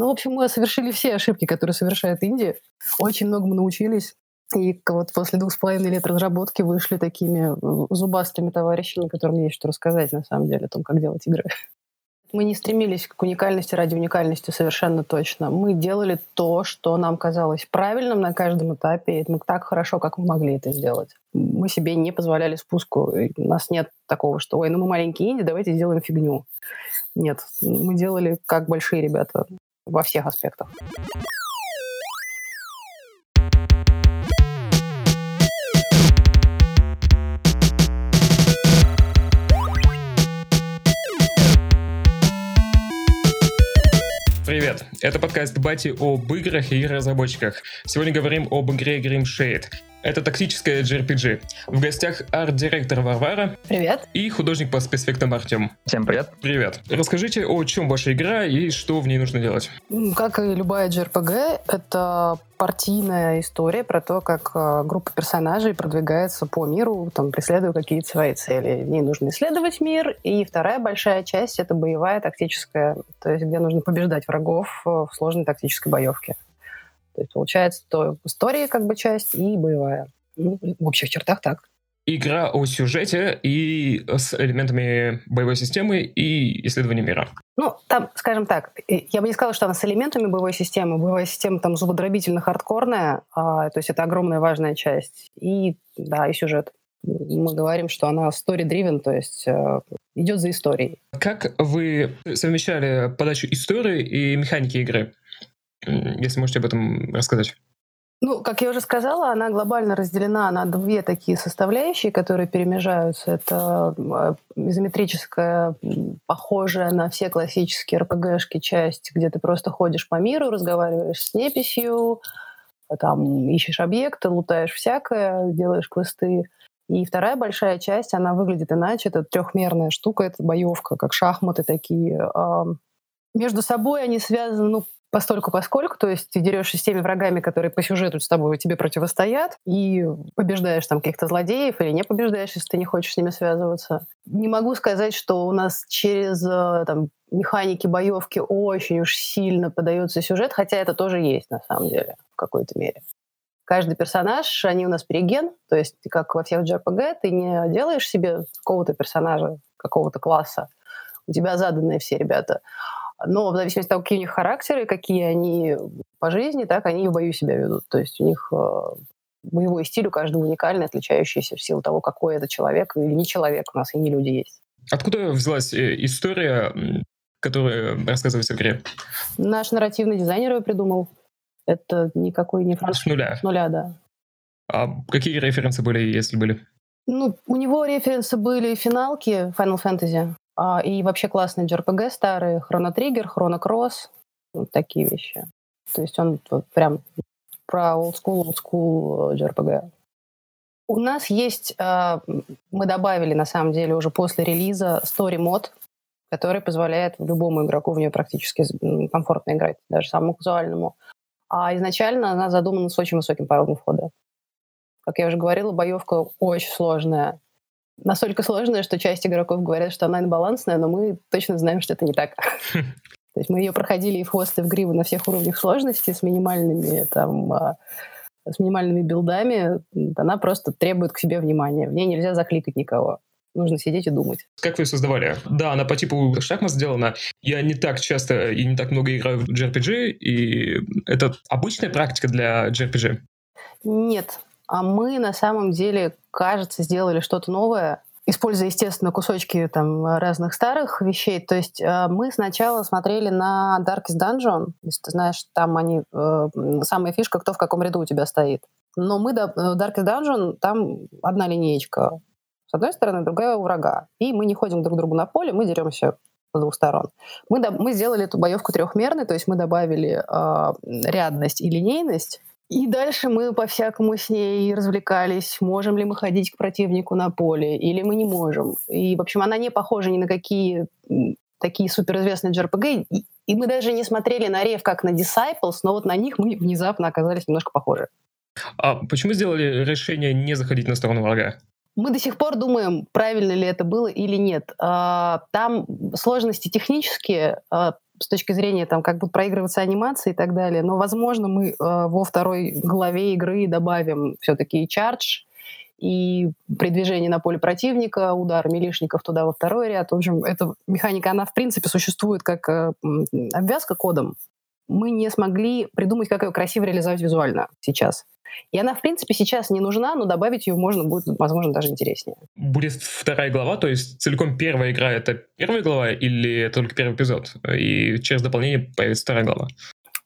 Ну, в общем, мы совершили все ошибки, которые совершает Индия. Очень много мы научились. И вот после двух с половиной лет разработки вышли такими э, зубастыми товарищами, которым есть что рассказать, на самом деле, о том, как делать игры. Мы не стремились к уникальности ради уникальности совершенно точно. Мы делали то, что нам казалось правильным на каждом этапе, и мы так хорошо, как мы могли это сделать. Мы себе не позволяли спуску. У нас нет такого, что «Ой, ну мы маленькие инди, давайте сделаем фигню». Нет, мы делали как большие ребята во всех аспектах. Привет! Это подкаст Бати об играх и разработчиках. Сегодня говорим об игре Grim Shade. Это тактическая JRPG. В гостях арт-директор Варвара. Привет. И художник по спецэффектам Артем. Всем привет. Привет. Расскажите, о чем ваша игра и что в ней нужно делать. Как и любая JRPG, это партийная история про то, как э, группа персонажей продвигается по миру, там, преследуя какие-то свои цели. В ней нужно исследовать мир. И вторая большая часть — это боевая тактическая, то есть где нужно побеждать врагов э, в сложной тактической боевке. То есть получается то история как бы часть и боевая. Ну, в общих чертах так. Игра о сюжете и с элементами боевой системы и исследования мира. Ну, там, скажем так, я бы не сказала, что она с элементами боевой системы. Боевая система там зубодробительно хардкорная, а, то есть это огромная важная часть. И, да, и сюжет. Мы говорим, что она story-driven, то есть э, идет за историей. Как вы совмещали подачу истории и механики игры? Если можете об этом рассказать. Ну, как я уже сказала, она глобально разделена на две такие составляющие, которые перемежаются. Это а, изометрическая, похожая на все классические РПГшки часть, где ты просто ходишь по миру, разговариваешь с неписью, а там ищешь объекты, лутаешь всякое, делаешь квесты. И вторая большая часть, она выглядит иначе. Это трехмерная штука, это боевка, как шахматы такие. Между собой они связаны, ну, постольку поскольку, то есть ты дерешься с теми врагами, которые по сюжету с тобой тебе противостоят, и побеждаешь там каких-то злодеев или не побеждаешь, если ты не хочешь с ними связываться. Не могу сказать, что у нас через э, там, механики боевки очень уж сильно подается сюжет, хотя это тоже есть на самом деле в какой-то мере. Каждый персонаж, они у нас переген, то есть как во всех JRPG, ты не делаешь себе какого-то персонажа, какого-то класса, у тебя заданные все ребята. Но в зависимости от того, какие у них характеры, какие они по жизни, так они и в бою себя ведут. То есть у них э, боевой стиль у каждого уникальный, отличающийся в силу того, какой это человек или не человек. У нас и не люди есть. Откуда взялась э, история, которая рассказывается в игре? Наш нарративный дизайнер ее придумал. Это никакой не франшиз. С нуля? С нуля, да. А какие референсы были, если были? Ну, у него референсы были финалки Final Fantasy. А, и вообще классные JRPG старые, Chrono Cross, вот такие вещи. То есть он вот прям про old school JRPG. У нас есть, а, мы добавили на самом деле уже после релиза Story мод, который позволяет любому игроку в нее практически комфортно играть, даже самому казуальному. А изначально она задумана с очень высоким порогом входа. Как я уже говорила, боевка очень сложная настолько сложная, что часть игроков говорят, что она инбалансная, но мы точно знаем, что это не так. То есть мы ее проходили и в хвост, и в гриву на всех уровнях сложности с минимальными там а, с минимальными билдами, она просто требует к себе внимания. В ней нельзя закликать никого. Нужно сидеть и думать. Как вы создавали? Да, она по типу шахмат сделана. Я не так часто и не так много играю в JRPG, и это обычная практика для JRPG? Нет, а мы на самом деле, кажется, сделали что-то новое, используя, естественно, кусочки там разных старых вещей. То есть э, мы сначала смотрели на Darkest Dungeon. Если ты знаешь, там они... Э, самая фишка, кто в каком ряду у тебя стоит. Но мы до э, Darkest Dungeon, там одна линеечка с одной стороны, другая у врага. И мы не ходим друг к другу на поле, мы деремся с двух сторон. Мы, мы сделали эту боевку трехмерной, то есть мы добавили э, рядность и линейность, и дальше мы по-всякому с ней развлекались. Можем ли мы ходить к противнику на поле, или мы не можем. И, в общем, она не похожа ни на какие такие суперизвестные JRPG. И, и мы даже не смотрели на Рев как на Disciples, но вот на них мы внезапно оказались немножко похожи. А почему сделали решение не заходить на сторону врага? Мы до сих пор думаем, правильно ли это было или нет. А, там сложности технические, а, с точки зрения, там, как будут проигрываться анимации и так далее. Но, возможно, мы э, во второй главе игры добавим все-таки и чардж, и при движении на поле противника, удар милишников туда во второй ряд. В общем, эта механика, она в принципе существует как э, обвязка кодом. Мы не смогли придумать, как ее красиво реализовать визуально сейчас. И она, в принципе, сейчас не нужна, но добавить ее можно будет, возможно, даже интереснее. Будет вторая глава, то есть целиком первая игра — это первая глава или только первый эпизод? И через дополнение появится вторая глава?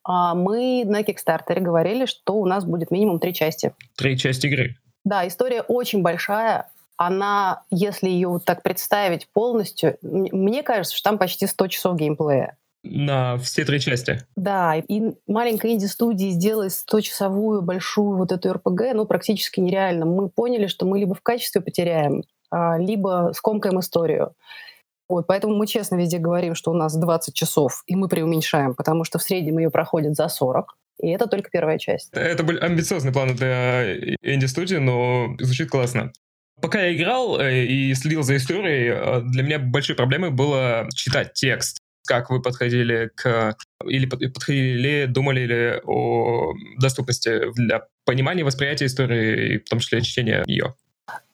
А мы на Кикстартере говорили, что у нас будет минимум три части. Три части игры? Да, история очень большая. Она, если ее вот так представить полностью, мне кажется, что там почти 100 часов геймплея. На все три части. Да, и маленькая инди-студия сделать 100-часовую большую вот эту РПГ, ну, практически нереально. Мы поняли, что мы либо в качестве потеряем, а, либо скомкаем историю. Вот, поэтому мы честно везде говорим, что у нас 20 часов, и мы преуменьшаем, потому что в среднем ее проходит за 40. И это только первая часть. Это были амбициозные планы для инди-студии, но звучит классно. Пока я играл э, и следил за историей, э, для меня большой проблемой было читать текст. Как вы подходили к... Или подходили, думали ли о доступности для понимания, восприятия истории, в том числе чтения ее?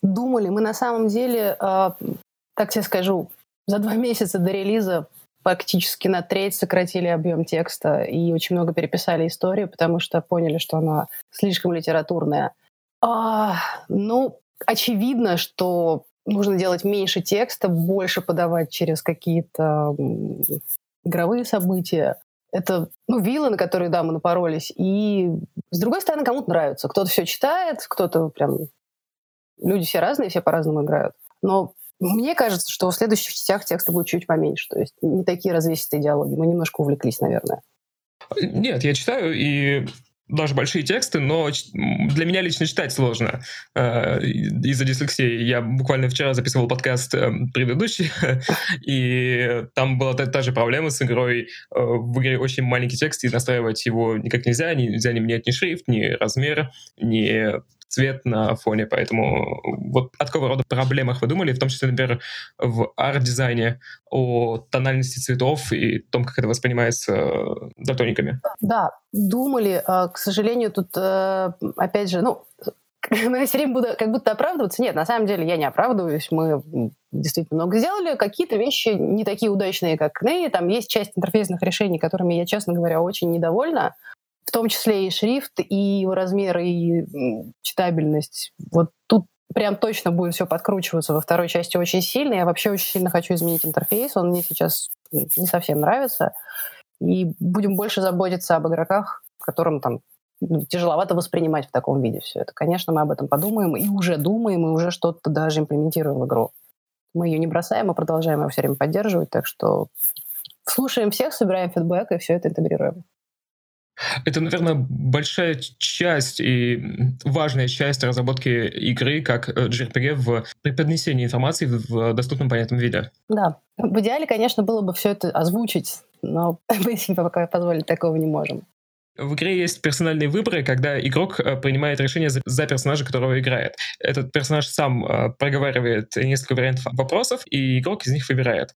Думали. Мы на самом деле, э, так тебе скажу, за два месяца до релиза практически на треть сократили объем текста и очень много переписали историю, потому что поняли, что она слишком литературная. А, ну, очевидно, что нужно делать меньше текста, больше подавать через какие-то игровые события. Это, ну, виллы, на которые, да, мы напоролись. И, с другой стороны, кому-то нравится. Кто-то все читает, кто-то прям... Люди все разные, все по-разному играют. Но мне кажется, что в следующих частях текста будет чуть поменьше. То есть не такие развесистые диалоги. Мы немножко увлеклись, наверное. Нет, я читаю, и даже большие тексты, но для меня лично читать сложно э, из-за дислексии. Я буквально вчера записывал подкаст э, предыдущий, и там была та, та же проблема с игрой. Э, в игре очень маленький текст, и настраивать его никак нельзя. Нельзя не менять ни шрифт, ни размер, ни цвет на фоне, поэтому вот от какого рода проблемах вы думали, в том числе, например, в арт-дизайне, о тональности цветов и том, как это воспринимается э, датониками? Да, думали. А, к сожалению, тут, э, опять же, ну, я все время буду как будто оправдываться. Нет, на самом деле я не оправдываюсь. Мы действительно много сделали. Какие-то вещи не такие удачные, как Ней. Там есть часть интерфейсных решений, которыми я, честно говоря, очень недовольна в том числе и шрифт, и его размер, и читабельность. Вот тут прям точно будет все подкручиваться во второй части очень сильно. Я вообще очень сильно хочу изменить интерфейс. Он мне сейчас не совсем нравится. И будем больше заботиться об игроках, которым там ну, тяжеловато воспринимать в таком виде все это. Конечно, мы об этом подумаем и уже думаем, и уже что-то даже имплементируем в игру. Мы ее не бросаем, мы продолжаем ее все время поддерживать, так что слушаем всех, собираем фидбэк и все это интегрируем. Это, наверное, большая часть и важная часть разработки игры как э, JRPG в преподнесении информации в доступном понятном виде. Да. В идеале, конечно, было бы все это озвучить, но мы себе пока позволить такого не можем. В игре есть персональные выборы, когда игрок э, принимает решение за, за персонажа, которого играет. Этот персонаж сам э, проговаривает несколько вариантов вопросов, и игрок из них выбирает.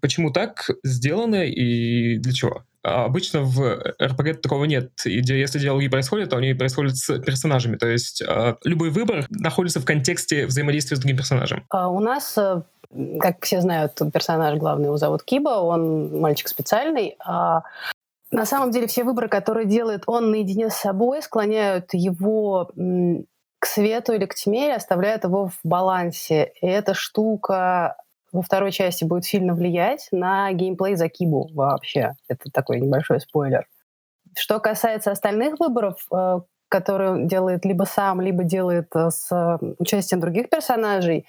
Почему так сделано и для чего? А обычно в RPG такого нет. И если диалоги происходят, то они происходят с персонажами. То есть э, любой выбор находится в контексте взаимодействия с другим персонажем. А у нас, э, как все знают, персонаж главный его зовут Киба, он мальчик специальный. А на самом деле все выборы, которые делает он наедине с собой, склоняют его к свету или к тьме, или оставляют его в балансе. И эта штука во второй части будет сильно влиять на геймплей за Кибу вообще. Это такой небольшой спойлер. Что касается остальных выборов, э, которые делает либо сам, либо делает э, с участием других персонажей,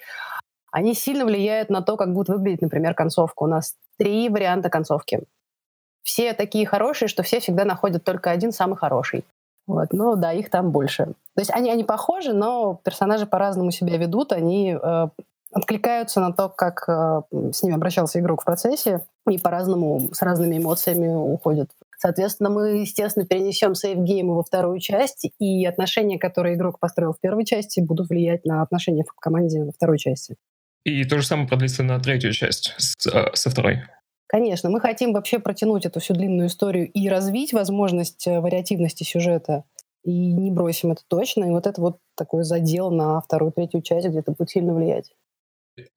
они сильно влияют на то, как будет выглядеть, например, концовка. У нас три варианта концовки. Все такие хорошие, что все всегда находят только один самый хороший. Вот. Ну да, их там больше. То есть они, они похожи, но персонажи по-разному себя ведут, они э, откликаются на то, как э, с ними обращался игрок в процессе, и по-разному, с разными эмоциями уходят. Соответственно, мы, естественно, перенесем сейфгеймы во вторую часть, и отношения, которые игрок построил в первой части, будут влиять на отношения в команде во второй части. И то же самое продлится на третью часть с, э, со второй. Конечно, мы хотим вообще протянуть эту всю длинную историю и развить возможность э, вариативности сюжета, и не бросим это точно. И вот это вот такой задел на вторую, третью часть где-то будет сильно влиять.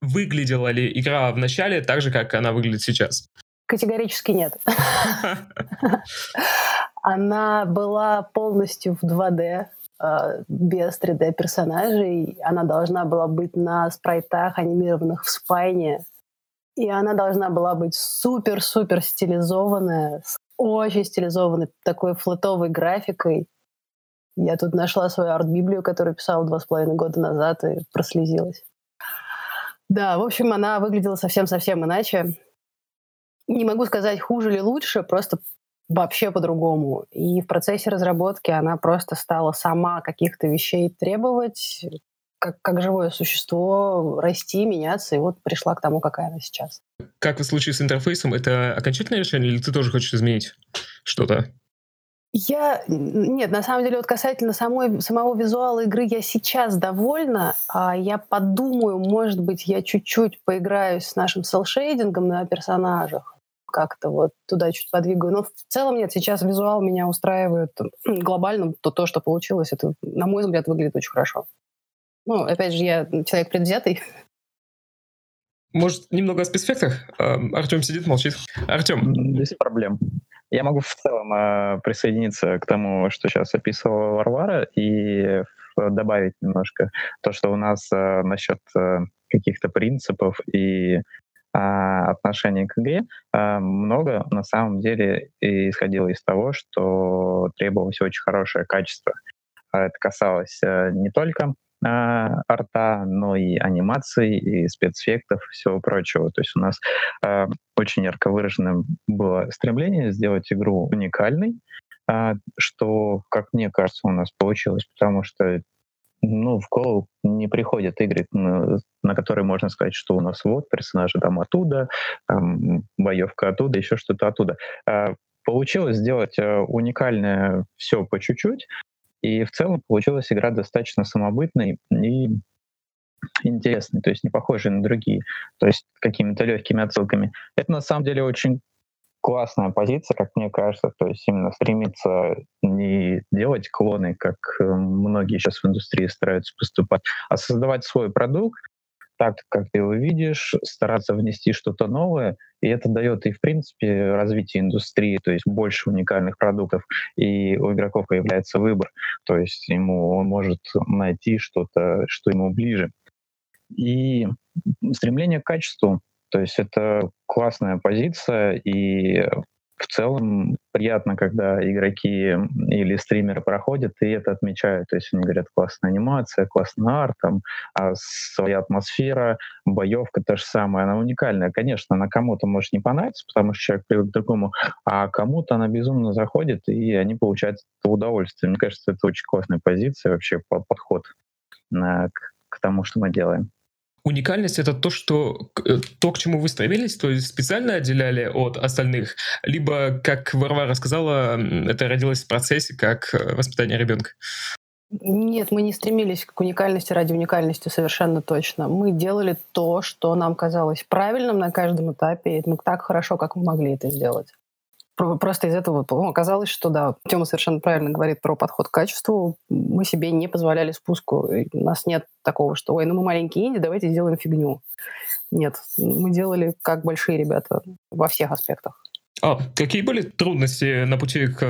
Выглядела ли игра в начале так же, как она выглядит сейчас? Категорически нет. Она была полностью в 2D, э, без 3D персонажей. Она должна была быть на спрайтах, анимированных в спайне. И она должна была быть супер-супер стилизованная, с очень стилизованной такой флотовой графикой. Я тут нашла свою арт-библию, которую писала два с половиной года назад и прослезилась. Да, в общем, она выглядела совсем-совсем иначе. Не могу сказать, хуже или лучше, просто вообще по-другому. И в процессе разработки она просто стала сама каких-то вещей требовать, как, как живое существо, расти, меняться, и вот пришла к тому, какая она сейчас. Как в случае с интерфейсом, это окончательное решение, или ты тоже хочешь изменить что-то? Я... Нет, на самом деле, вот касательно самой, самого визуала игры я сейчас довольна. А я подумаю, может быть, я чуть-чуть поиграюсь с нашим селшейдингом на персонажах как-то вот туда чуть подвигаю. Но в целом нет, сейчас визуал меня устраивает глобально. То, то, что получилось, это, на мой взгляд, выглядит очень хорошо. Ну, опять же, я человек предвзятый. Может, немного о спецэффектах? Артем сидит, молчит. Артем. Без проблем. Я могу в целом э, присоединиться к тому, что сейчас описывала Варвара, и добавить немножко то, что у нас э, насчет э, каких-то принципов и а, отношение к игре, а, много на самом деле исходило из того, что требовалось очень хорошее качество. А, это касалось не только арта, но и анимации, и спецэффектов, и всего прочего. То есть у нас очень ярко выраженным было стремление сделать игру уникальной, что, как мне кажется, у нас получилось, потому что ну, в голову не приходят игры, на, на которые можно сказать, что у нас вот персонажи там оттуда, там, боевка оттуда, еще что-то оттуда. А, получилось сделать э, уникальное все по чуть-чуть, и в целом получилась игра достаточно самобытной и интересной, то есть не похожей на другие, то есть какими-то легкими отсылками. Это на самом деле очень классная позиция, как мне кажется, то есть именно стремиться не делать клоны, как э, многие сейчас в индустрии стараются поступать, а создавать свой продукт, так, как ты его видишь, стараться внести что-то новое, и это дает и, в принципе, развитие индустрии, то есть больше уникальных продуктов, и у игроков появляется выбор, то есть ему он может найти что-то, что ему ближе. И стремление к качеству, то есть это классная позиция, и в целом приятно, когда игроки или стримеры проходят и это отмечают. То есть они говорят, классная анимация, классный арт, там, а своя атмосфера, боевка та же самая, она уникальная. Конечно, она кому-то может не понравиться, потому что человек привык к другому, а кому-то она безумно заходит, и они получают удовольствие. Мне кажется, это очень классная позиция, вообще подход к, к тому, что мы делаем уникальность это то, что э, то, к чему вы стремились, то есть специально отделяли от остальных, либо, как Варвара сказала, это родилось в процессе как э, воспитание ребенка. Нет, мы не стремились к уникальности ради уникальности совершенно точно. Мы делали то, что нам казалось правильным на каждом этапе, и мы так хорошо, как мы могли это сделать. Просто из этого ну, оказалось, что да, Тёма совершенно правильно говорит про подход к качеству. Мы себе не позволяли спуску. У нас нет такого, что ой, ну мы маленькие инди, давайте сделаем фигню. Нет, мы делали как большие ребята во всех аспектах. А какие были трудности на пути к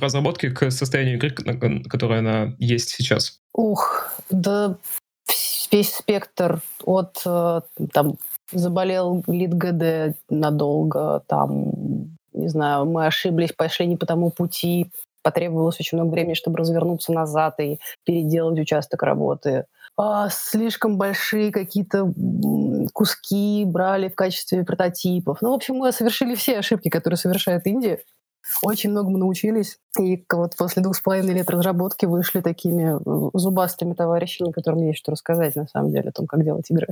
разработке, к состоянию игры, которая она есть сейчас? Ух, да весь спектр от э, там заболел лид ГД надолго, там не знаю, мы ошиблись, пошли не по тому пути, потребовалось очень много времени, чтобы развернуться назад и переделать участок работы. А, слишком большие какие-то куски брали в качестве прототипов. Ну, в общем, мы совершили все ошибки, которые совершает Индия. Очень многому научились. И вот после двух с половиной лет разработки вышли такими зубастыми товарищами, которым есть что рассказать, на самом деле, о том, как делать игры.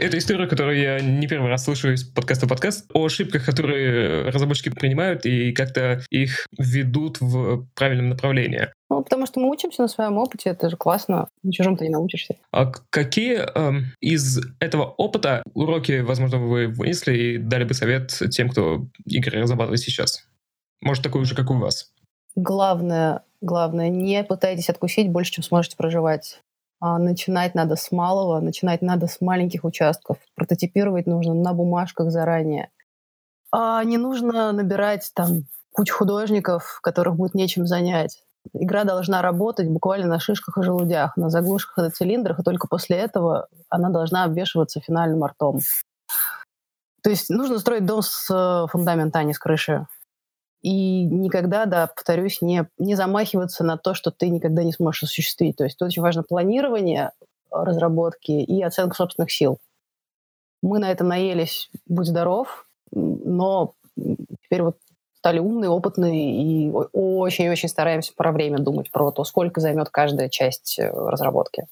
Это история, которую я не первый раз слышу из подкаста подкаст о ошибках, которые разработчики принимают и как-то их ведут в правильном направлении. Ну, потому что мы учимся на своем опыте, это же классно, на чужом ты не научишься. А какие э, из этого опыта уроки, возможно, вы вынесли и дали бы совет тем, кто игры разрабатывает сейчас? Может, такой же, как у вас? Главное, главное, не пытайтесь откусить больше, чем сможете проживать. А начинать надо с малого, начинать надо с маленьких участков. Прототипировать нужно на бумажках заранее. А не нужно набирать там кучу художников, которых будет нечем занять. Игра должна работать буквально на шишках и желудях, на заглушках и на цилиндрах, и только после этого она должна обвешиваться финальным артом. То есть нужно строить дом с э, фундамента, а не с крыши. И никогда, да, повторюсь, не, не замахиваться на то, что ты никогда не сможешь осуществить. То есть тут очень важно планирование разработки и оценка собственных сил. Мы на этом наелись, будь здоров, но теперь вот стали умные, опытные и очень-очень стараемся про время думать, про то, сколько займет каждая часть э, разработки.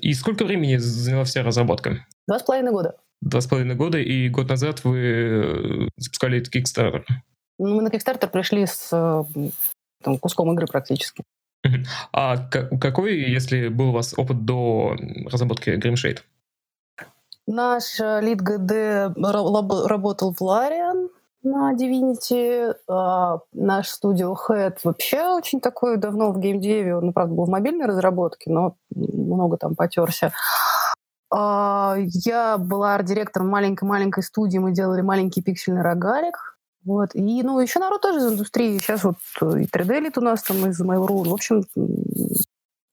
И сколько времени заняла вся разработка? Два с половиной года. Два с половиной года, и год назад вы э, запускали этот Kickstarter. Ну, мы на Kickstarter пришли с э, там, куском игры практически. А какой, если был у вас опыт до разработки Grimshade? Наш э, лид ГД работал в Larian на Divinity. А наш студио Head вообще очень такой давно в геймдеве. Он, ну, правда, был в мобильной разработке, но много там потерся. А, я была арт-директором маленькой-маленькой студии. Мы делали маленький пиксельный рогалик вот. И, ну, еще народ тоже из индустрии. Сейчас вот и 3D-элит у нас там из Mail.ru. В общем,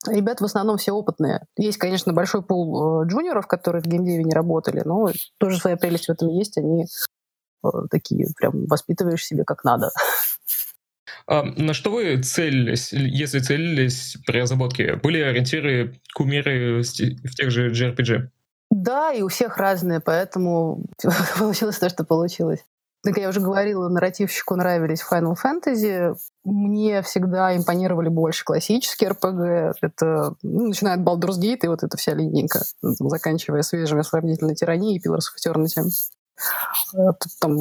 ребят в основном все опытные. Есть, конечно, большой пул э, джуниоров, которые в геймдеве не работали, но тоже своя прелесть в этом есть. Они э, такие прям воспитываешь себе как надо. А на что вы целились, если целились при разработке? Были ориентиры, кумиры в тех же JRPG? Да, и у всех разные, поэтому получилось то, что получилось. Как я уже говорила, нарративщику нравились Final Fantasy. Мне всегда импонировали больше классические RPG. Это, ну, начиная от Baldur's Gate и вот эта вся линейка, заканчивая свежими сравнительной тиранией и Pillars of Eternity. Э, там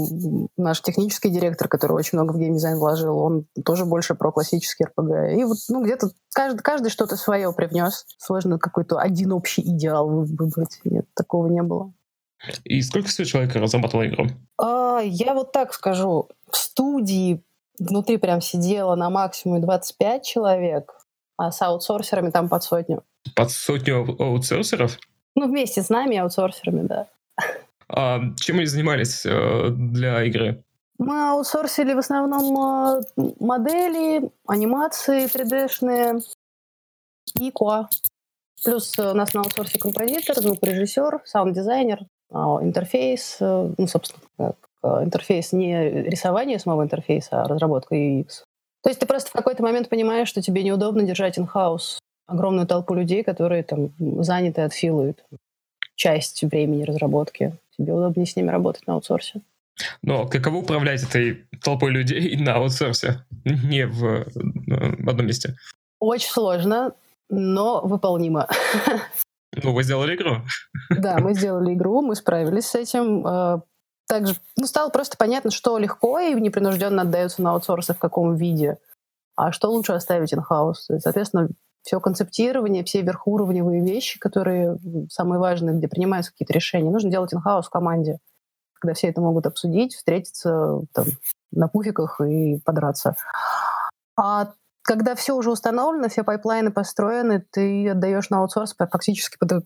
наш технический директор, который очень много в геймдизайн вложил, он тоже больше про классический RPG. И вот ну, где-то каждый, каждый что-то свое привнес. Сложно какой-то один общий идеал выбрать. Нет, такого не было. И сколько всего человек разрабатывало игру? А, я вот так скажу. В студии внутри прям сидело на максимуме 25 человек, а с аутсорсерами там под сотню. Под сотню аутсорсеров? Ну, вместе с нами аутсорсерами, да. А чем они занимались э, для игры? Мы аутсорсили в основном э, модели, анимации 3D-шные и QA. Плюс э, у нас на аутсорсе композитор, звукорежиссер, саунд-дизайнер, интерфейс, э, ну, собственно, как э, интерфейс не рисование самого интерфейса, а разработка UX. То есть ты просто в какой-то момент понимаешь, что тебе неудобно держать in-house огромную толпу людей, которые там заняты, отфилуют часть времени разработки. Тебе удобнее с ними работать на аутсорсе. Но каково управлять этой толпой людей на аутсорсе, не в, в одном месте? Очень сложно, но выполнимо. Ну, вы сделали игру. Да, мы сделали игру, мы справились с этим. Э, также ну, стало просто понятно, что легко и непринужденно отдается на аутсорсы в каком виде, а что лучше оставить in-house. Соответственно, все концептирование, все верхуровневые вещи, которые самые важные, где принимаются какие-то решения, нужно делать in-house в команде, когда все это могут обсудить, встретиться там, на пуфиках и подраться. А когда все уже установлено, все пайплайны построены, ты отдаешь на аутсорс фактически под,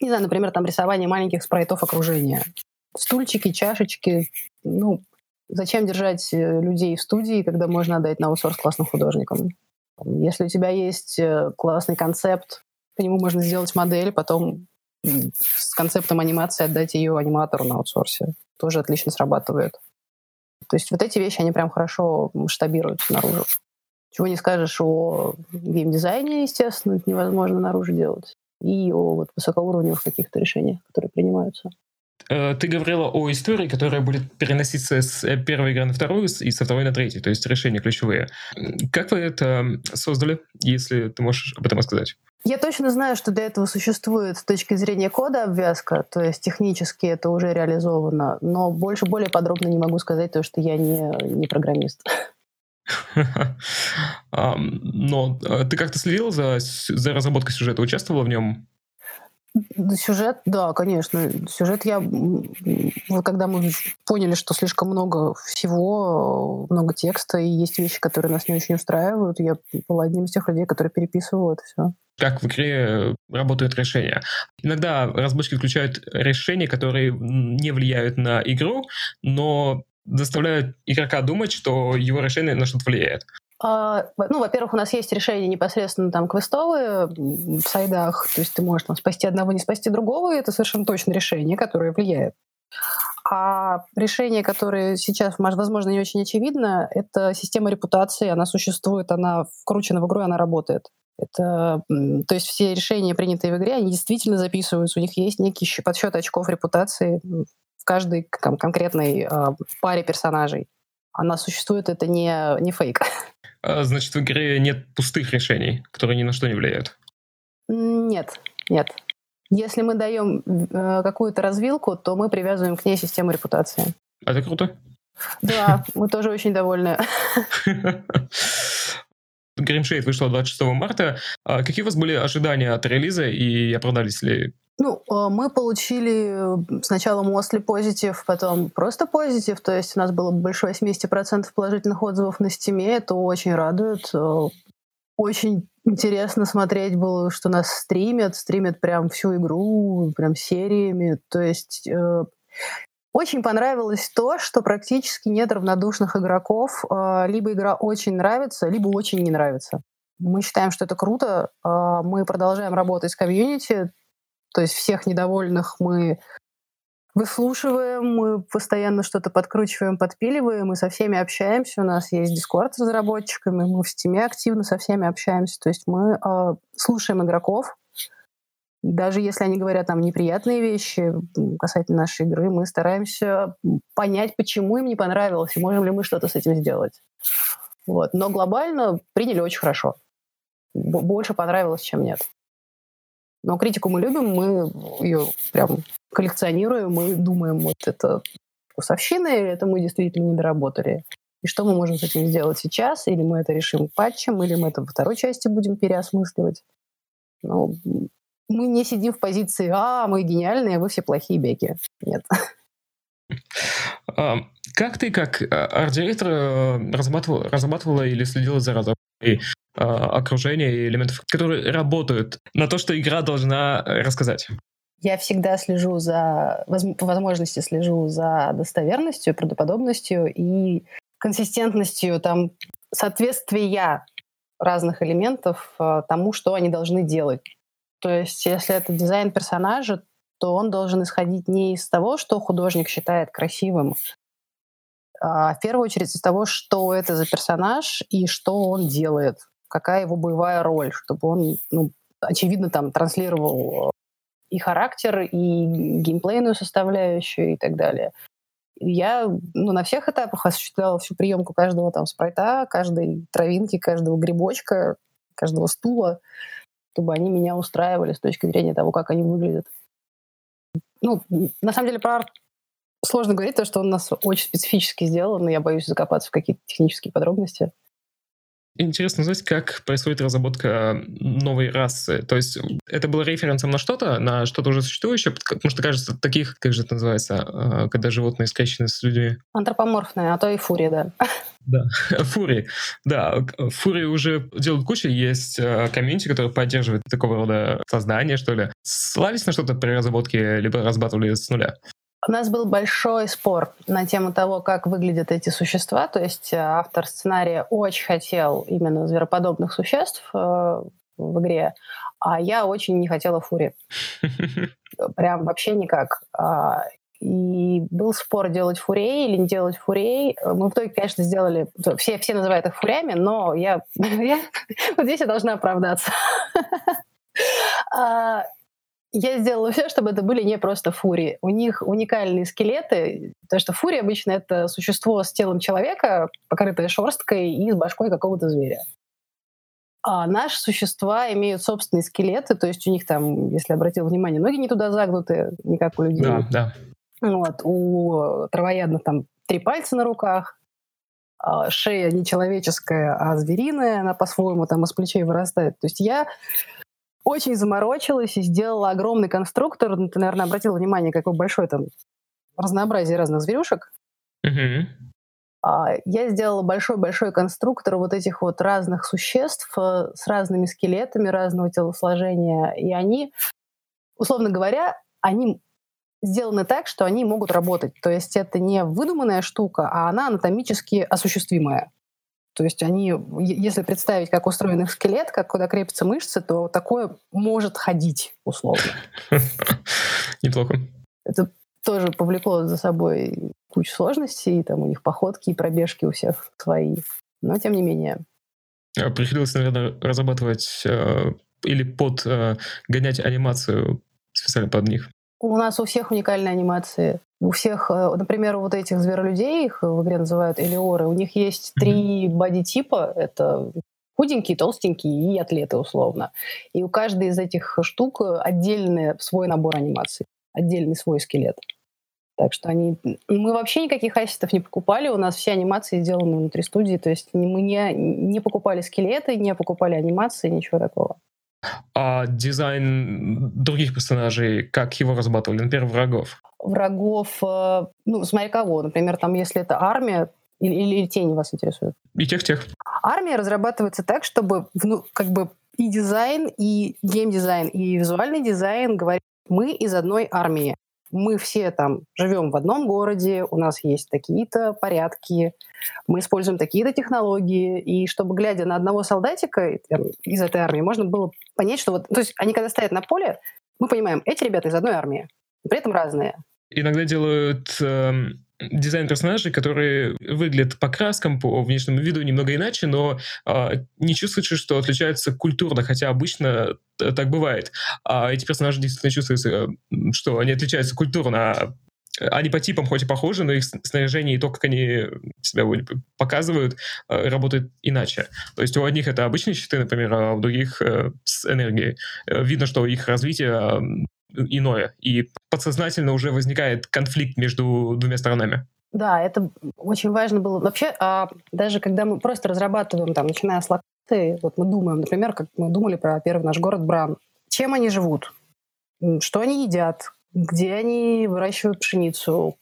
не знаю, например, там рисование маленьких спрайтов окружения. Стульчики, чашечки. Ну, зачем держать э, людей в студии, когда можно отдать на аутсорс классным художникам? Если у тебя есть э, классный концепт, по нему можно сделать модель, потом с концептом анимации отдать ее аниматору на аутсорсе. Тоже отлично срабатывает. То есть вот эти вещи, они прям хорошо масштабируются наружу. Чего не скажешь о геймдизайне, естественно, это невозможно наружу делать. И о вот, высокоуровневых каких-то решениях, которые принимаются. Э, ты говорила о истории, которая будет переноситься с э, первой игры на вторую и со второй на третью, то есть решения ключевые. Как вы это создали, если ты можешь об этом рассказать? Я точно знаю, что для этого существует с точки зрения кода обвязка, то есть технически это уже реализовано, но больше, более подробно не могу сказать, потому что я не, не программист. Но э, ты как-то следил за, за разработкой сюжета, участвовала в нем? Сюжет, да, конечно. Сюжет я... Когда мы поняли, что слишком много всего, много текста, и есть вещи, которые нас не очень устраивают, я была одним из тех людей, которые переписывал это все. Как в игре работают решения. Иногда разработчики включают решения, которые не влияют на игру, но заставляют игрока думать, что его решение на что-то влияет. А, ну, во-первых, у нас есть решения непосредственно там квестовые в сайдах, то есть ты можешь там спасти одного, не спасти другого, и это совершенно точно решение, которое влияет. А решение, которое сейчас, возможно, не очень очевидно, это система репутации, она существует, она вкручена в игру, она работает. Это, то есть все решения, принятые в игре, они действительно записываются, у них есть некий подсчет очков репутации каждой там, конкретной э, паре персонажей. Она существует, это не, не фейк. А, значит, в игре нет пустых решений, которые ни на что не влияют? Нет, нет. Если мы даем э, какую-то развилку, то мы привязываем к ней систему репутации. Это круто. Да, мы тоже очень довольны. Гримшейд вышла 26 марта. А какие у вас были ожидания от релиза и оправдались ли? Ну, а, мы получили сначала mostly позитив, потом просто позитив, то есть у нас было больше 80% положительных отзывов на стиме, это очень радует. А, очень интересно смотреть было, что нас стримят, стримят прям всю игру, прям сериями, то есть э, очень понравилось то, что практически нет равнодушных игроков. А, либо игра очень нравится, либо очень не нравится. Мы считаем, что это круто. Мы продолжаем работать с комьюнити. То есть всех недовольных мы выслушиваем, мы постоянно что-то подкручиваем, подпиливаем, мы со всеми общаемся, у нас есть Discord с разработчиками, мы в Steam е активно со всеми общаемся, то есть мы э, слушаем игроков, даже если они говорят нам неприятные вещи касательно нашей игры, мы стараемся понять, почему им не понравилось, и можем ли мы что-то с этим сделать. Вот. Но глобально приняли очень хорошо. Больше понравилось, чем нет. Но критику мы любим, мы ее прям коллекционируем, мы думаем, вот это вкусовщина, или это мы действительно не доработали. И что мы можем с этим сделать сейчас? Или мы это решим патчем, или мы это во второй части будем переосмысливать. Но мы не сидим в позиции «А, мы гениальные, а вы все плохие беки». Нет. Как ты, как а, арт-директор, э, разрабатывала, разрабатывала или следила за разработкой а, окружения и элементов, которые работают на то, что игра должна э, рассказать? Я всегда слежу за, по возможности слежу за достоверностью, правдоподобностью и консистентностью там соответствия разных элементов э, тому, что они должны делать. То есть, если это дизайн персонажа, то он должен исходить не из того, что художник считает красивым, а в первую очередь из того, что это за персонаж и что он делает какая его боевая роль, чтобы он, ну, очевидно, там транслировал и характер, и геймплейную составляющую и так далее. Я ну, на всех этапах осуществляла всю приемку каждого там спрайта, каждой травинки, каждого грибочка, каждого стула, чтобы они меня устраивали с точки зрения того, как они выглядят. Ну, на самом деле, про арт сложно говорить, потому что он у нас очень специфически сделан, но я боюсь закопаться в какие-то технические подробности. Интересно узнать, как происходит разработка новой расы. То есть это было референсом на что-то, на что-то уже существующее, потому что, кажется, таких, как же это называется, а, когда животные скрещены с людьми? Антропоморфные, а то и фурия, да. Да, фури. Да, фури уже делают кучу. Есть э, комьюнити, который поддерживает такого рода создание, что ли. Славись на что-то при разработке, либо разрабатывали с нуля? У нас был большой спор на тему того, как выглядят эти существа. То есть э, автор сценария очень хотел именно звероподобных существ э, в игре, а я очень не хотела фури. Прям вообще никак. А, и был спор, делать фурей или не делать фурей. Мы в итоге, конечно, сделали... Все, все называют их фурями, но я, я вот здесь я должна оправдаться. Я сделала все, чтобы это были не просто фури. У них уникальные скелеты, потому что фури обычно это существо с телом человека, покрытое шерсткой и с башкой какого-то зверя. А наши существа имеют собственные скелеты, то есть у них там, если обратил внимание, ноги не туда загнуты, не как у людей. Да, да. Вот. У травоядных там три пальца на руках, а шея не человеческая, а звериная, она по-своему там из плечей вырастает. То есть я очень заморочилась и сделала огромный конструктор. Ну, ты, наверное, обратил внимание, какой большой там разнообразие разных зверюшек. Угу. Я сделала большой-большой конструктор вот этих вот разных существ э, с разными скелетами разного телосложения. И они, условно говоря, они сделаны так, что они могут работать. То есть это не выдуманная штука, а она анатомически осуществимая. То есть они, если представить, как устроен их скелет, как куда крепятся мышцы, то такое может ходить, условно. Неплохо. Это тоже повлекло за собой кучу сложностей, там у них походки и пробежки у всех свои. Но тем не менее. А приходилось, наверное, разрабатывать э, или под э, гонять анимацию специально под них. У нас у всех уникальные анимации. У всех, э, например, вот этих зверолюдей, их в игре называют элиоры, у них есть три боди-типа. Это худенькие, толстенькие и атлеты, условно. И у каждой из этих штук отдельный свой набор анимаций, отдельный свой скелет. Так что они... Мы вообще никаких ассетов не покупали, у нас все анимации сделаны внутри студии, то есть мы не, не покупали скелеты, не покупали анимации, ничего такого. А дизайн других персонажей, как его разрабатывали? Например, врагов? Врагов, э, ну, смотри кого. Например, там, если это армия, или, или тени вас интересуют? И тех-тех. Армия разрабатывается так, чтобы, ну, как бы и дизайн, и геймдизайн, и визуальный дизайн говорят, мы из одной армии мы все там живем в одном городе, у нас есть такие-то порядки, мы используем такие-то технологии, и чтобы, глядя на одного солдатика из этой армии, можно было понять, что вот, то есть они когда стоят на поле, мы понимаем, эти ребята из одной армии, при этом разные. Иногда делают э, дизайн персонажей, которые выглядят по краскам, по внешнему виду немного иначе, но э, не чувствуется, что отличаются культурно, хотя обычно так бывает. А эти персонажи действительно чувствуются, что они отличаются культурно. Они по типам хоть и похожи, но их снаряжение и то, как они себя показывают, э, работает иначе. То есть у одних это обычные щиты, например, а у других э, с энергией. Э, видно, что их развитие иное, и подсознательно уже возникает конфликт между двумя сторонами. Да, это очень важно было. Вообще, а, даже когда мы просто разрабатываем, там, начиная с локации, вот мы думаем, например, как мы думали про первый наш город Бран, чем они живут, что они едят, где они выращивают пшеницу,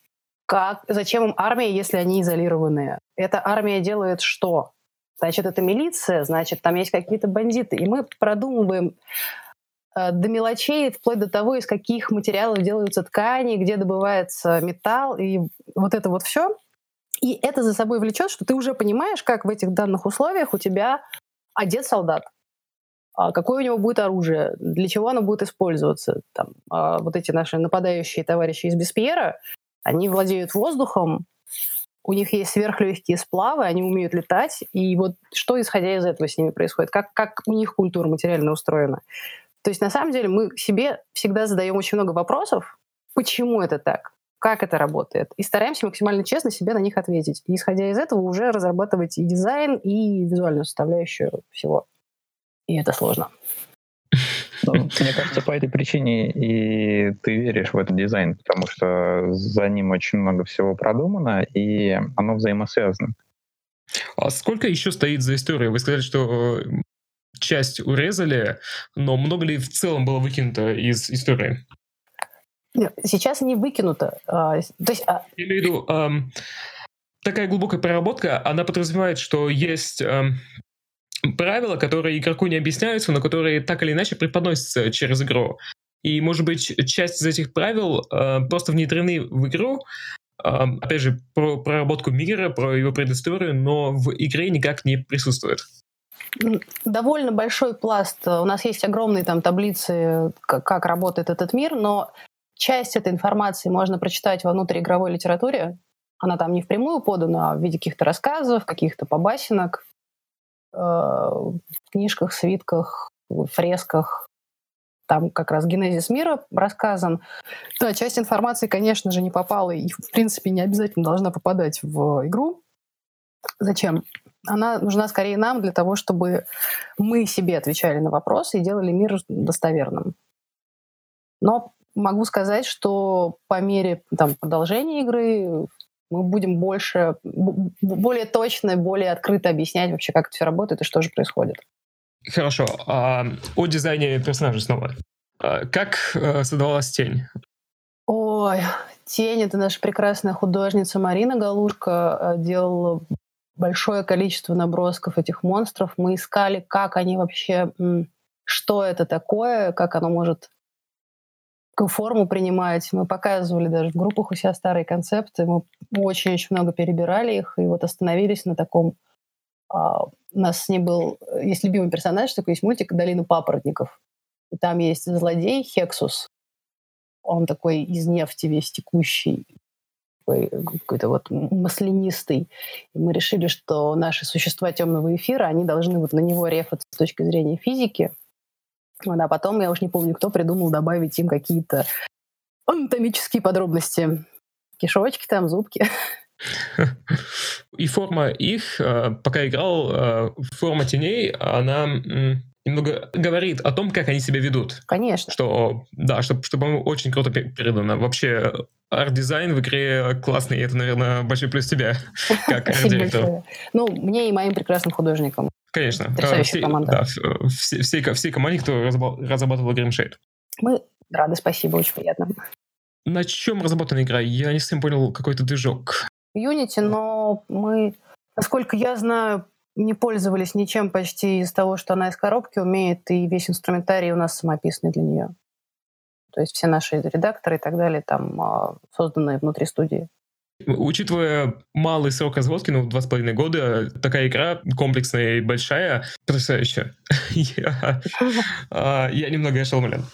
как, зачем им армия, если они изолированные? Эта армия делает что? Значит, это милиция, значит, там есть какие-то бандиты. И мы продумываем до мелочей, вплоть до того, из каких материалов делаются ткани, где добывается металл, и вот это вот все. И это за собой влечет, что ты уже понимаешь, как в этих данных условиях у тебя одет солдат, а какое у него будет оружие, для чего оно будет использоваться. Там, а вот эти наши нападающие товарищи из Беспьера, они владеют воздухом, у них есть сверхлегкие сплавы, они умеют летать, и вот что, исходя из этого, с ними происходит, как, как у них культура материально устроена. То есть на самом деле мы себе всегда задаем очень много вопросов, почему это так, как это работает, и стараемся максимально честно себе на них ответить. И исходя из этого уже разрабатывать и дизайн, и визуальную составляющую всего. И это сложно. Ну, мне кажется, по этой причине и ты веришь в этот дизайн, потому что за ним очень много всего продумано, и оно взаимосвязано. А сколько еще стоит за историей? Вы сказали, что э, часть урезали, но много ли в целом было выкинуто из истории? Сейчас не выкинуто. А, то есть, а... Я имею в виду, эм, такая глубокая проработка, она подразумевает, что есть эм, правила, которые игроку не объясняются, но которые так или иначе преподносятся через игру. И, может быть, часть из этих правил э, просто внедрены в игру, э, опять же, про проработку мира, про его предысторию, но в игре никак не присутствует довольно большой пласт. У нас есть огромные там таблицы, как, работает этот мир, но часть этой информации можно прочитать во внутриигровой литературе. Она там не впрямую подана, а в виде каких-то рассказов, каких-то побасенок, э, в книжках, свитках, фресках. Там как раз генезис мира рассказан. Да, часть информации, конечно же, не попала и, в принципе, не обязательно должна попадать в игру. Зачем? Она нужна скорее нам для того, чтобы мы себе отвечали на вопросы и делали мир достоверным. Но могу сказать, что по мере там, продолжения игры мы будем больше, более точно, более открыто объяснять вообще, как это все работает и что же происходит. Хорошо. А, о дизайне персонажа снова. А, как а, создавалась тень? Ой, тень — это наша прекрасная художница Марина Галушка э, делала большое количество набросков этих монстров. Мы искали, как они вообще, что это такое, как оно может какую форму принимать. Мы показывали даже в группах у себя старые концепты. Мы очень-очень много перебирали их и вот остановились на таком... А, у нас с ней был... Есть любимый персонаж, такой есть мультик «Долина папоротников». И там есть злодей Хексус. Он такой из нефти весь текущий, какой-то вот маслянистый. И мы решили, что наши существа темного эфира, они должны вот на него рефаться с точки зрения физики — вот, а потом, я уж не помню, кто придумал добавить им какие-то анатомические подробности. Кишочки там, зубки. И форма их, э, пока играл, э, форма теней, она немного говорит о том, как они себя ведут. Конечно. Что, да, что, что по-моему, очень круто передано. Вообще, арт-дизайн в игре классный, и это, наверное, большой плюс тебя, как арт-директор. Ну, мне и моим прекрасным художникам. Конечно. Команда. Да, все, всей, всей команде, кто разрабатывал Grimshade. Мы рады, спасибо, очень приятно. На чем разработана игра? Я не совсем понял, какой-то движок. Unity, но мы, насколько я знаю, не пользовались ничем почти из того, что она из коробки умеет, и весь инструментарий у нас самописный для нее. То есть все наши редакторы и так далее там а, созданные внутри студии. Учитывая малый срок разработки, ну, два с половиной года, такая игра комплексная и большая, потрясающая. я, а, я немного ошеломлен.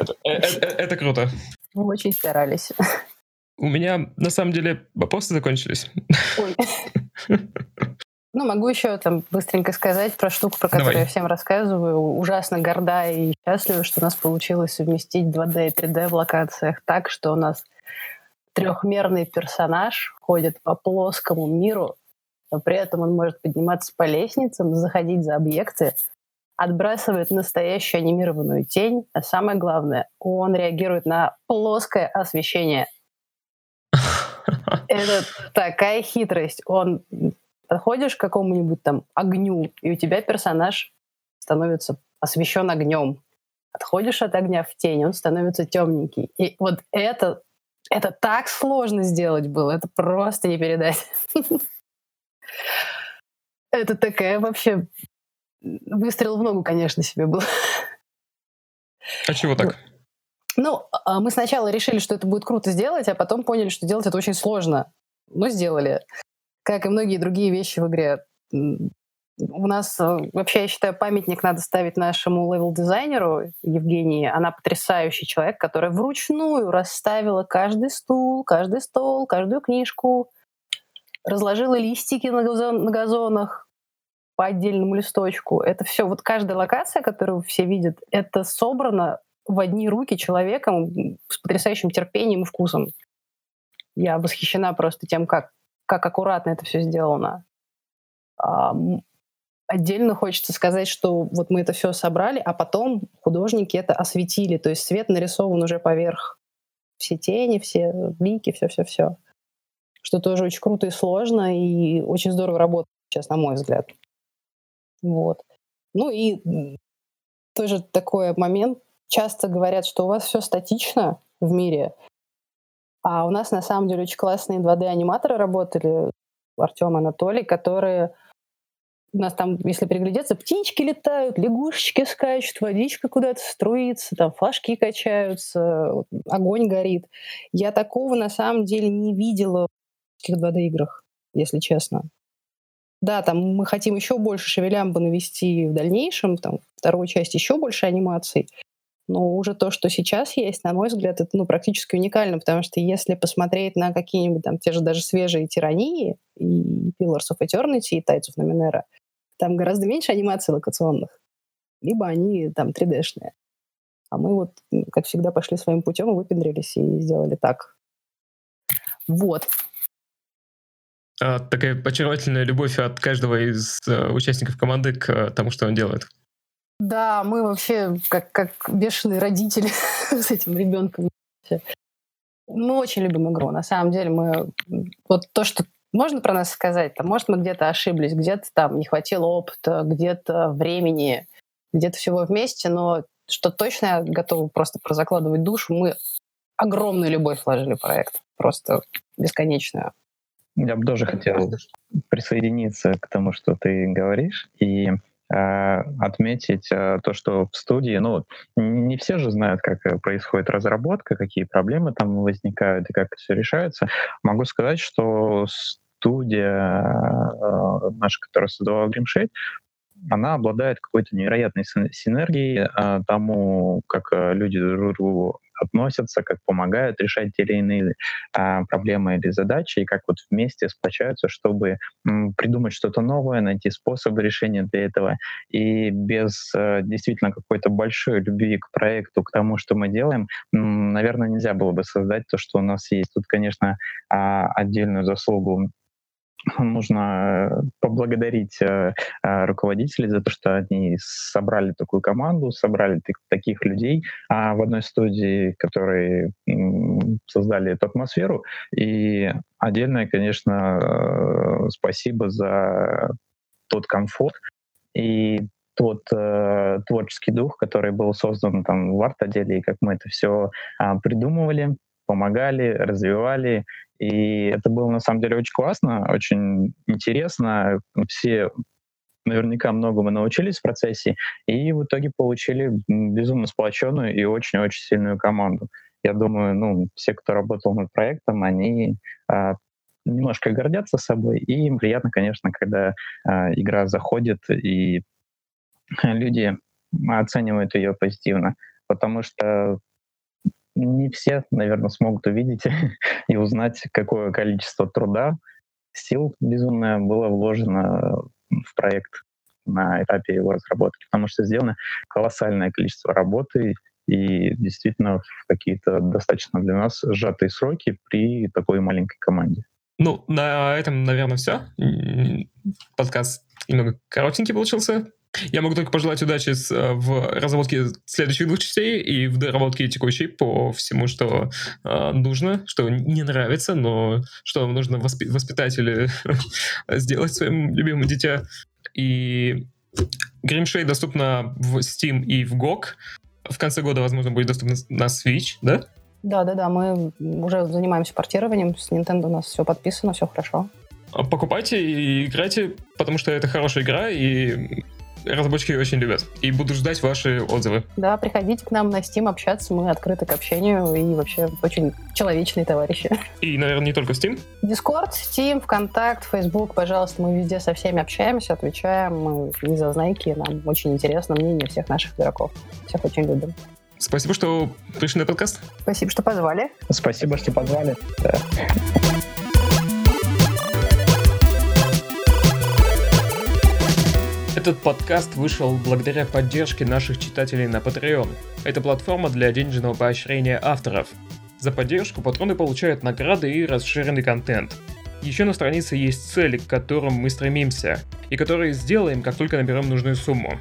Это, это, э, это круто. Мы очень старались. У меня, на самом деле, вопросы закончились. Ой. Ну, могу еще там быстренько сказать про штуку, про которую Давай. я всем рассказываю. Ужасно горда и счастлива, что у нас получилось совместить 2D и 3D в локациях так, что у нас трехмерный персонаж ходит по плоскому миру, но при этом он может подниматься по лестницам, заходить за объекты, отбрасывает настоящую анимированную тень, а самое главное, он реагирует на плоское освещение. Это такая хитрость. Он подходишь к какому-нибудь там огню, и у тебя персонаж становится освещен огнем. Отходишь от огня в тень, он становится темненький. И вот это, это так сложно сделать было, это просто не передать. Это такая вообще выстрел в ногу, конечно, себе был. А чего так? Ну, а мы сначала решили, что это будет круто сделать, а потом поняли, что делать это очень сложно. Но сделали как и многие другие вещи в игре. У нас э, вообще, я считаю, памятник надо ставить нашему level-дизайнеру Евгении. Она потрясающий человек, которая вручную расставила каждый стул, каждый стол, каждую книжку, разложила листики на, газон, на газонах по отдельному листочку. Это все, вот каждая локация, которую все видят, это собрано в одни руки человеком с потрясающим терпением и вкусом. Я восхищена просто тем, как как аккуратно это все сделано. Отдельно хочется сказать, что вот мы это все собрали, а потом художники это осветили, то есть свет нарисован уже поверх все тени, все блики, все-все-все. Что тоже очень круто и сложно, и очень здорово работает сейчас, на мой взгляд. Вот. Ну и тоже такой момент. Часто говорят, что у вас все статично в мире, а у нас на самом деле очень классные 2D-аниматоры работали, Артем Анатолий, которые у нас там, если приглядеться, птички летают, лягушечки скачут, водичка куда-то струится, там флажки качаются, огонь горит. Я такого на самом деле не видела в таких 2D-играх, если честно. Да, там мы хотим еще больше шевелямбы навести в дальнейшем, там вторую часть еще больше анимаций. Но уже то, что сейчас есть, на мой взгляд, это ну, практически уникально, потому что если посмотреть на какие-нибудь там те же даже свежие тирании и Pillars of Eternity и Tides of Numenera, там гораздо меньше анимаций локационных. Либо они там 3D-шные. А мы вот, как всегда, пошли своим путем и выпендрились и сделали так. Вот. А, такая очаровательная любовь от каждого из э, участников команды к тому, что он делает. Да, мы вообще как, как бешеные родители с этим ребенком. Мы очень любим игру. На самом деле мы... Вот то, что можно про нас сказать, там, может, мы где-то ошиблись, где-то там не хватило опыта, где-то времени, где-то всего вместе, но что точно я готова просто прозакладывать душу, мы огромную любовь вложили в проект, просто бесконечную. Я бы тоже хотел присоединиться к тому, что ты говоришь, и отметить э, то, что в студии, ну, не все же знают, как происходит разработка, какие проблемы там возникают и как все решается. Могу сказать, что студия э, наша, которая создавала Grimshade, она обладает какой-то невероятной синергией э, тому, как э, люди друг другу относятся, как помогают решать те или иные а, проблемы или задачи, и как вот вместе сплочаются, чтобы м, придумать что-то новое, найти способы решения для этого. И без а, действительно какой-то большой любви к проекту, к тому, что мы делаем, м, наверное, нельзя было бы создать то, что у нас есть. Тут, конечно, а, отдельную заслугу нужно э, поблагодарить э, э, руководителей за то, что они собрали такую команду, собрали таких людей а в одной студии, которые создали эту атмосферу. И отдельное, конечно, спасибо за тот комфорт и тот э, творческий дух, который был создан там в арт-отделе, и как мы это все э, придумывали, помогали, развивали. И это было на самом деле очень классно, очень интересно. Все наверняка многому научились в процессе, и в итоге получили безумно сплоченную и очень-очень сильную команду. Я думаю, ну, все, кто работал над проектом, они а, немножко гордятся собой, и им приятно, конечно, когда а, игра заходит, и люди оценивают ее позитивно, потому что не все, наверное, смогут увидеть и узнать, какое количество труда, сил безумное было вложено в проект на этапе его разработки, потому что сделано колоссальное количество работы и действительно в какие-то достаточно для нас сжатые сроки при такой маленькой команде. Ну, на этом, наверное, все. Подкаст немного коротенький получился. Я могу только пожелать удачи э, в разработке следующих двух частей и в доработке текущей по всему, что э, нужно, что не нравится, но что нужно воспи- воспитать или сделать своим любимым дитя. И Grimshade доступна в Steam и в GOG. В конце года, возможно, будет доступна на Switch, да? Да, да, да. Мы уже занимаемся портированием. С Nintendo у нас все подписано, все хорошо покупайте и играйте, потому что это хорошая игра, и разработчики очень любят. И буду ждать ваши отзывы. Да, приходите к нам на Steam общаться, мы открыты к общению и вообще очень человечные товарищи. И, наверное, не только Steam? Discord, Steam, ВКонтакт, Facebook, пожалуйста, мы везде со всеми общаемся, отвечаем, мы не зазнайки, нам очень интересно мнение всех наших игроков. Всех очень любим. Спасибо, что пришли на подкаст. Спасибо, что позвали. Спасибо, что позвали. Да. Этот подкаст вышел благодаря поддержке наших читателей на Patreon. Это платформа для денежного поощрения авторов. За поддержку патроны получают награды и расширенный контент. Еще на странице есть цели, к которым мы стремимся, и которые сделаем, как только наберем нужную сумму.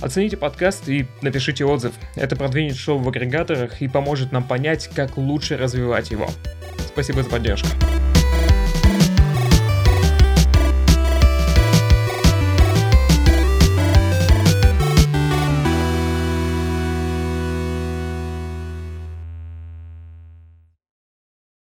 Оцените подкаст и напишите отзыв. Это продвинет шоу в агрегаторах и поможет нам понять, как лучше развивать его. Спасибо за поддержку.